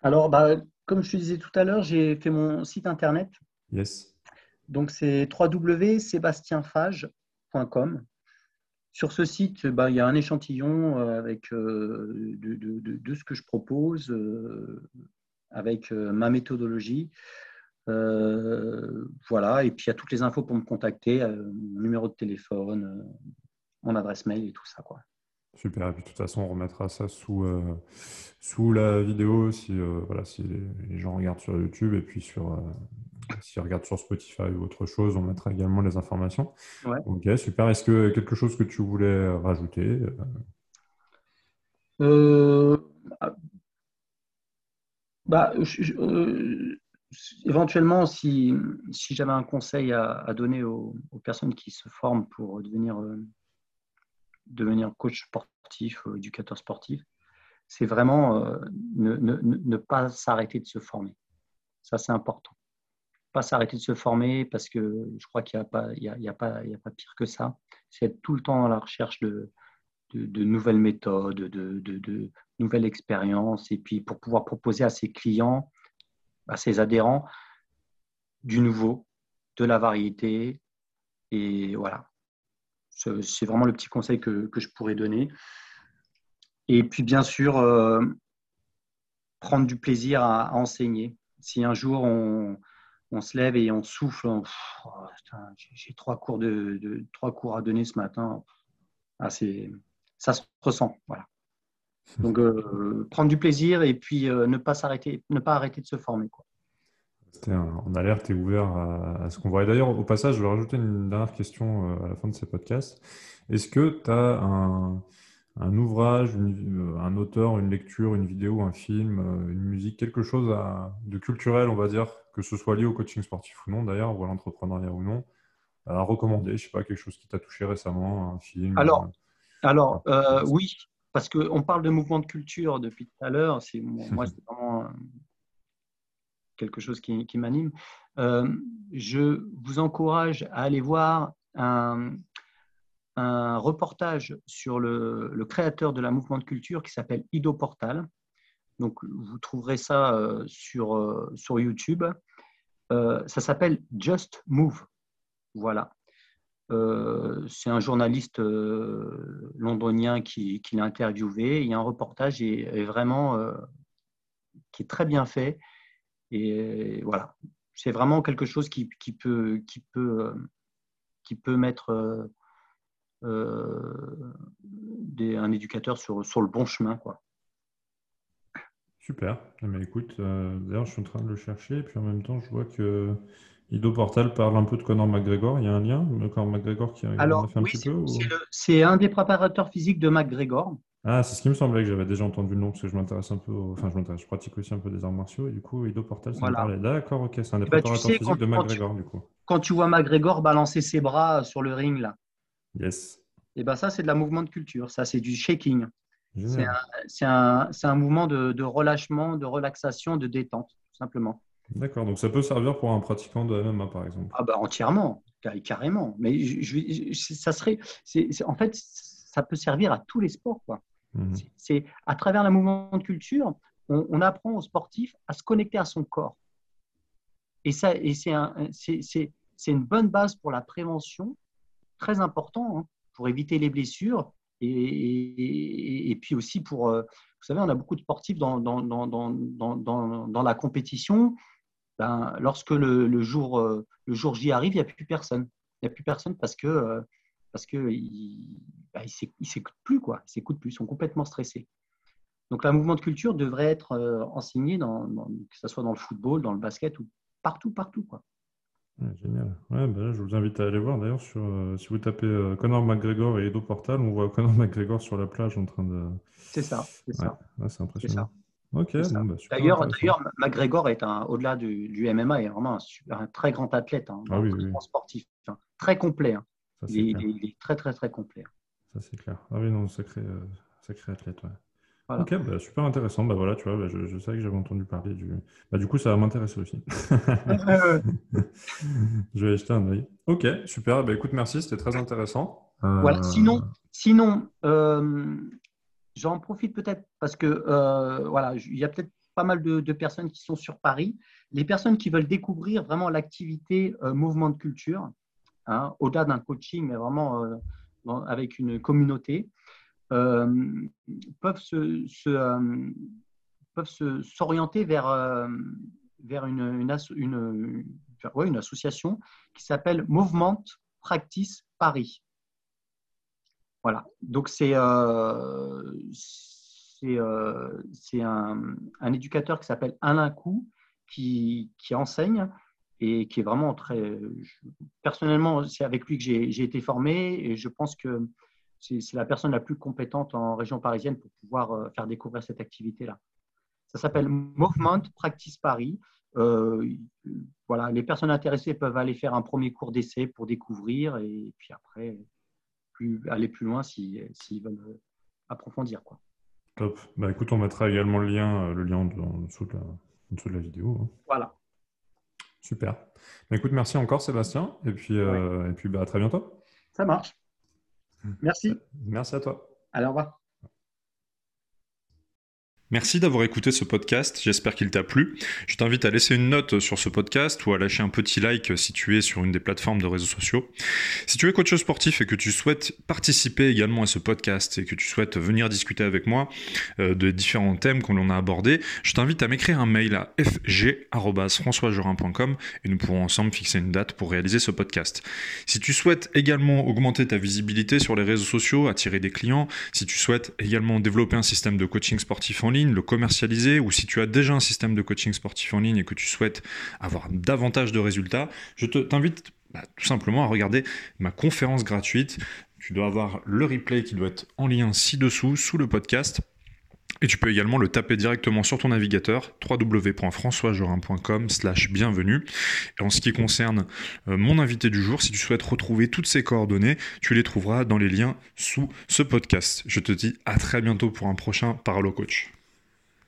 Alors, bah, comme je te disais tout à l'heure, j'ai fait mon site internet Yes. Donc, c'est www.sébastienfage.com. Sur ce site, bah, il y a un échantillon euh, avec de, de, de, ce que je propose, avec ma méthodologie. voilà, et puis il y a toutes les infos pour me contacter, mon numéro de téléphone, mon adresse mail et tout ça. Quoi. Super, et puis de toute façon, on remettra ça sous, euh, sous la vidéo si, euh, voilà, si les, gens regardent sur YouTube et puis sur, euh, s'ils regardent sur Spotify ou autre chose, on mettra également les informations. Ok, super. Est-ce que quelque chose que tu voulais rajouter bah, éventuellement, si, si j'avais un conseil à, donner aux, personnes qui se forment pour devenir devenir coach sportif, ou éducateur sportif, c'est vraiment euh, ne, ne, ne, pas s'arrêter de se former. Ça, c'est important. Pas s'arrêter de se former parce que je crois qu'il n'y a, pas, il a, pas, a pas pire que ça. C'est être tout le temps à la recherche de, de, de nouvelles méthodes, de, de, nouvelles expériences, et puis pour pouvoir proposer à ses clients, à ses adhérents, du nouveau, de la variété. Et voilà, c'est vraiment le petit conseil que, je pourrais donner. Et puis, bien sûr, euh, prendre du plaisir à, enseigner. Si un jour on, se lève et on souffle, oh, j'ai trois cours, de, trois cours à donner ce matin, ah, ça se ressent. Voilà. Donc, euh, prendre du plaisir et puis euh, ne pas s'arrêter, ne pas arrêter de se former. Quoi en alerte et ouvert à, ce qu'on voit. Et d'ailleurs, au passage, je vais rajouter une dernière question euh, à la fin de ces podcasts. Est-ce que tu as un, ouvrage, un auteur, une lecture, une vidéo, un film, une musique, quelque chose de culturel, on va dire, que ce soit lié au coaching sportif ou non d'ailleurs, ou à l'entrepreneuriat ou non, à recommander Je sais pas, quelque chose qui t'a touché récemment, un film Alors, alors oui, parce qu'on parle de mouvement de culture depuis tout à l'heure. Moi, c'est vraiment quelque chose qui, m'anime. Euh, je vous encourage à aller voir un, reportage sur le, créateur de la mouvement de culture qui s'appelle Ido Portal. Donc, vous trouverez ça euh, sur, euh, sur YouTube. ça s'appelle Just Move. Voilà. C'est un journaliste londonien qui, l'a interviewé. Il y a un reportage et, vraiment qui est très bien fait et voilà, c'est vraiment quelque chose qui, peut, euh, mettre euh, euh, un éducateur sur, le bon chemin. Quoi. Super. Mais écoute, d'ailleurs, je suis en train de le chercher, et puis en même temps, je vois que Ido Portal parle un peu de Conor McGregor. Il y a un lien Conor McGregor qui a fait un petit peu C'est un des préparateurs physiques de McGregor. Ah, c'est ce qui me semblait que j'avais déjà entendu le nom parce que je m'intéresse un peu, enfin je m'intéresse, je pratique aussi un peu des arts martiaux et du coup Ido Portal, ça me parlait. D'accord, ok, c'est un des bah, préparateurs physiques de McGregor du coup. Quand tu vois McGregor balancer ses bras sur le ring là. Yes. Et ben ça c'est de la mouvement de culture, ça c'est du shaking. C'est un, un, mouvement de, de, relâchement, de relaxation, de détente, tout simplement. D'accord, donc ça peut servir pour un pratiquant de MMA par exemple. Ah bah entièrement, carrément. Mais je, ça serait, en fait, ça peut servir à tous les sports quoi. Mhm. C'est à travers le mouvement de culture, on, apprend aux sportifs à se connecter à son corps. Et, ça, et c'est un, une bonne base pour la prévention, très important, hein, pour éviter les blessures et, et, puis aussi pour, euh, vous savez, on a beaucoup de sportifs dans, dans, dans, dans, dans la compétition. Ben, lorsque le, le, jour, euh, le jour J arrive, il n'y a plus personne. Il n'y a plus personne parce que euh, parce qu'ils ne bah, s'écoutent plus, quoi. Ils s'écoutent plus, ils sont complètement stressés. Donc, le mouvement de culture devrait être euh, enseigné, dans, que ce soit dans le football, dans le basket ou partout, partout. Quoi. génial. Ouais, bah je vous invite à aller voir. D'ailleurs, sur, euh, si vous tapez euh, Conor McGregor et Edo Portal, on voit Conor McGregor sur la plage en train de. C'est ça. C'est ça. c'est impressionnant. Ok, bah, D'ailleurs, McGregor est au-delà du, du, MMA, est vraiment un, très grand athlète, hein, ah, un grand sportif, hein, très complet. Hein il, est très, très, très complet. Ça, c'est clair. Ah oui, non, sacré, euh, sacré athlète, ouais. Ok, bah, super intéressant. Bah voilà, tu vois, bah, je, je, savais que j'avais entendu parler du. Bah, du coup, ça va m'intéresser aussi. je vais jeter un œil. Ok, super. Bah, écoute, merci, c'était très intéressant. Euh, voilà. Sinon, sinon euh, j'en profite peut-être parce que voilà, il y a peut-être pas mal de, personnes qui sont sur Paris. les personnes qui veulent découvrir vraiment l'activité mouvement de culture, hein, au-delà d'un coaching, mais vraiment avec une communauté, peuvent se, peuvent s'orienter vers, euh, vers une, une, une, une, association qui s'appelle Movement Practice Paris. Voilà, donc c'est euh, euh, c'est un, un, éducateur qui s'appelle Alain Cou qui, qui, enseigne et qui est vraiment très. personnellement, c'est avec lui que j'ai été formé et je pense que c'est la personne la plus compétente en région parisienne pour pouvoir faire découvrir cette activité-là. Ça s'appelle Movement Practice Paris. Euh, voilà, les personnes intéressées peuvent aller faire un premier cours d'essai pour découvrir et puis après plus, aller plus loin s'ils veulent approfondir. Quoi. Top. Bah, écoute, on mettra également le lien, euh, le lien en dessous de la, vidéo. Hein. Voilà. Super. Bah, écoute, merci encore Sébastien et puis, euh, et puis bah, à très bientôt. Ça marche. Merci. Merci à toi. Allez, au revoir. Merci d'avoir écouté ce podcast, j'espère qu'il t'a plu. Je t'invite à laisser une note sur ce podcast ou à lâcher un petit like si tu es sur une des plateformes de réseaux sociaux. Si tu es coach sportif et que tu souhaites participer également à ce podcast et que tu souhaites venir discuter avec moi euh, de différents thèmes qu'on a abordés, je t'invite à m'écrire un mail à fg.françoisjorin.com et nous pourrons ensemble fixer une date pour réaliser ce podcast. Si tu souhaites également augmenter ta visibilité sur les réseaux sociaux, attirer des clients, si tu souhaites également développer un système de coaching sportif en le commercialiser, ou si tu as déjà un système de coaching sportif en ligne et que tu souhaites avoir davantage de résultats, je t'invite bah, tout simplement à regarder ma conférence gratuite. Tu dois avoir le replay qui doit être en lien ci-dessous, sous le podcast. Et tu peux également le taper directement sur ton navigateur www.françoisjorin.com slash bienvenue. Et en ce qui concerne euh, mon invité du jour, si tu souhaites retrouver toutes ces coordonnées, tu les trouveras dans les liens sous ce podcast. Je te dis à très bientôt pour un prochain Paralo Coach.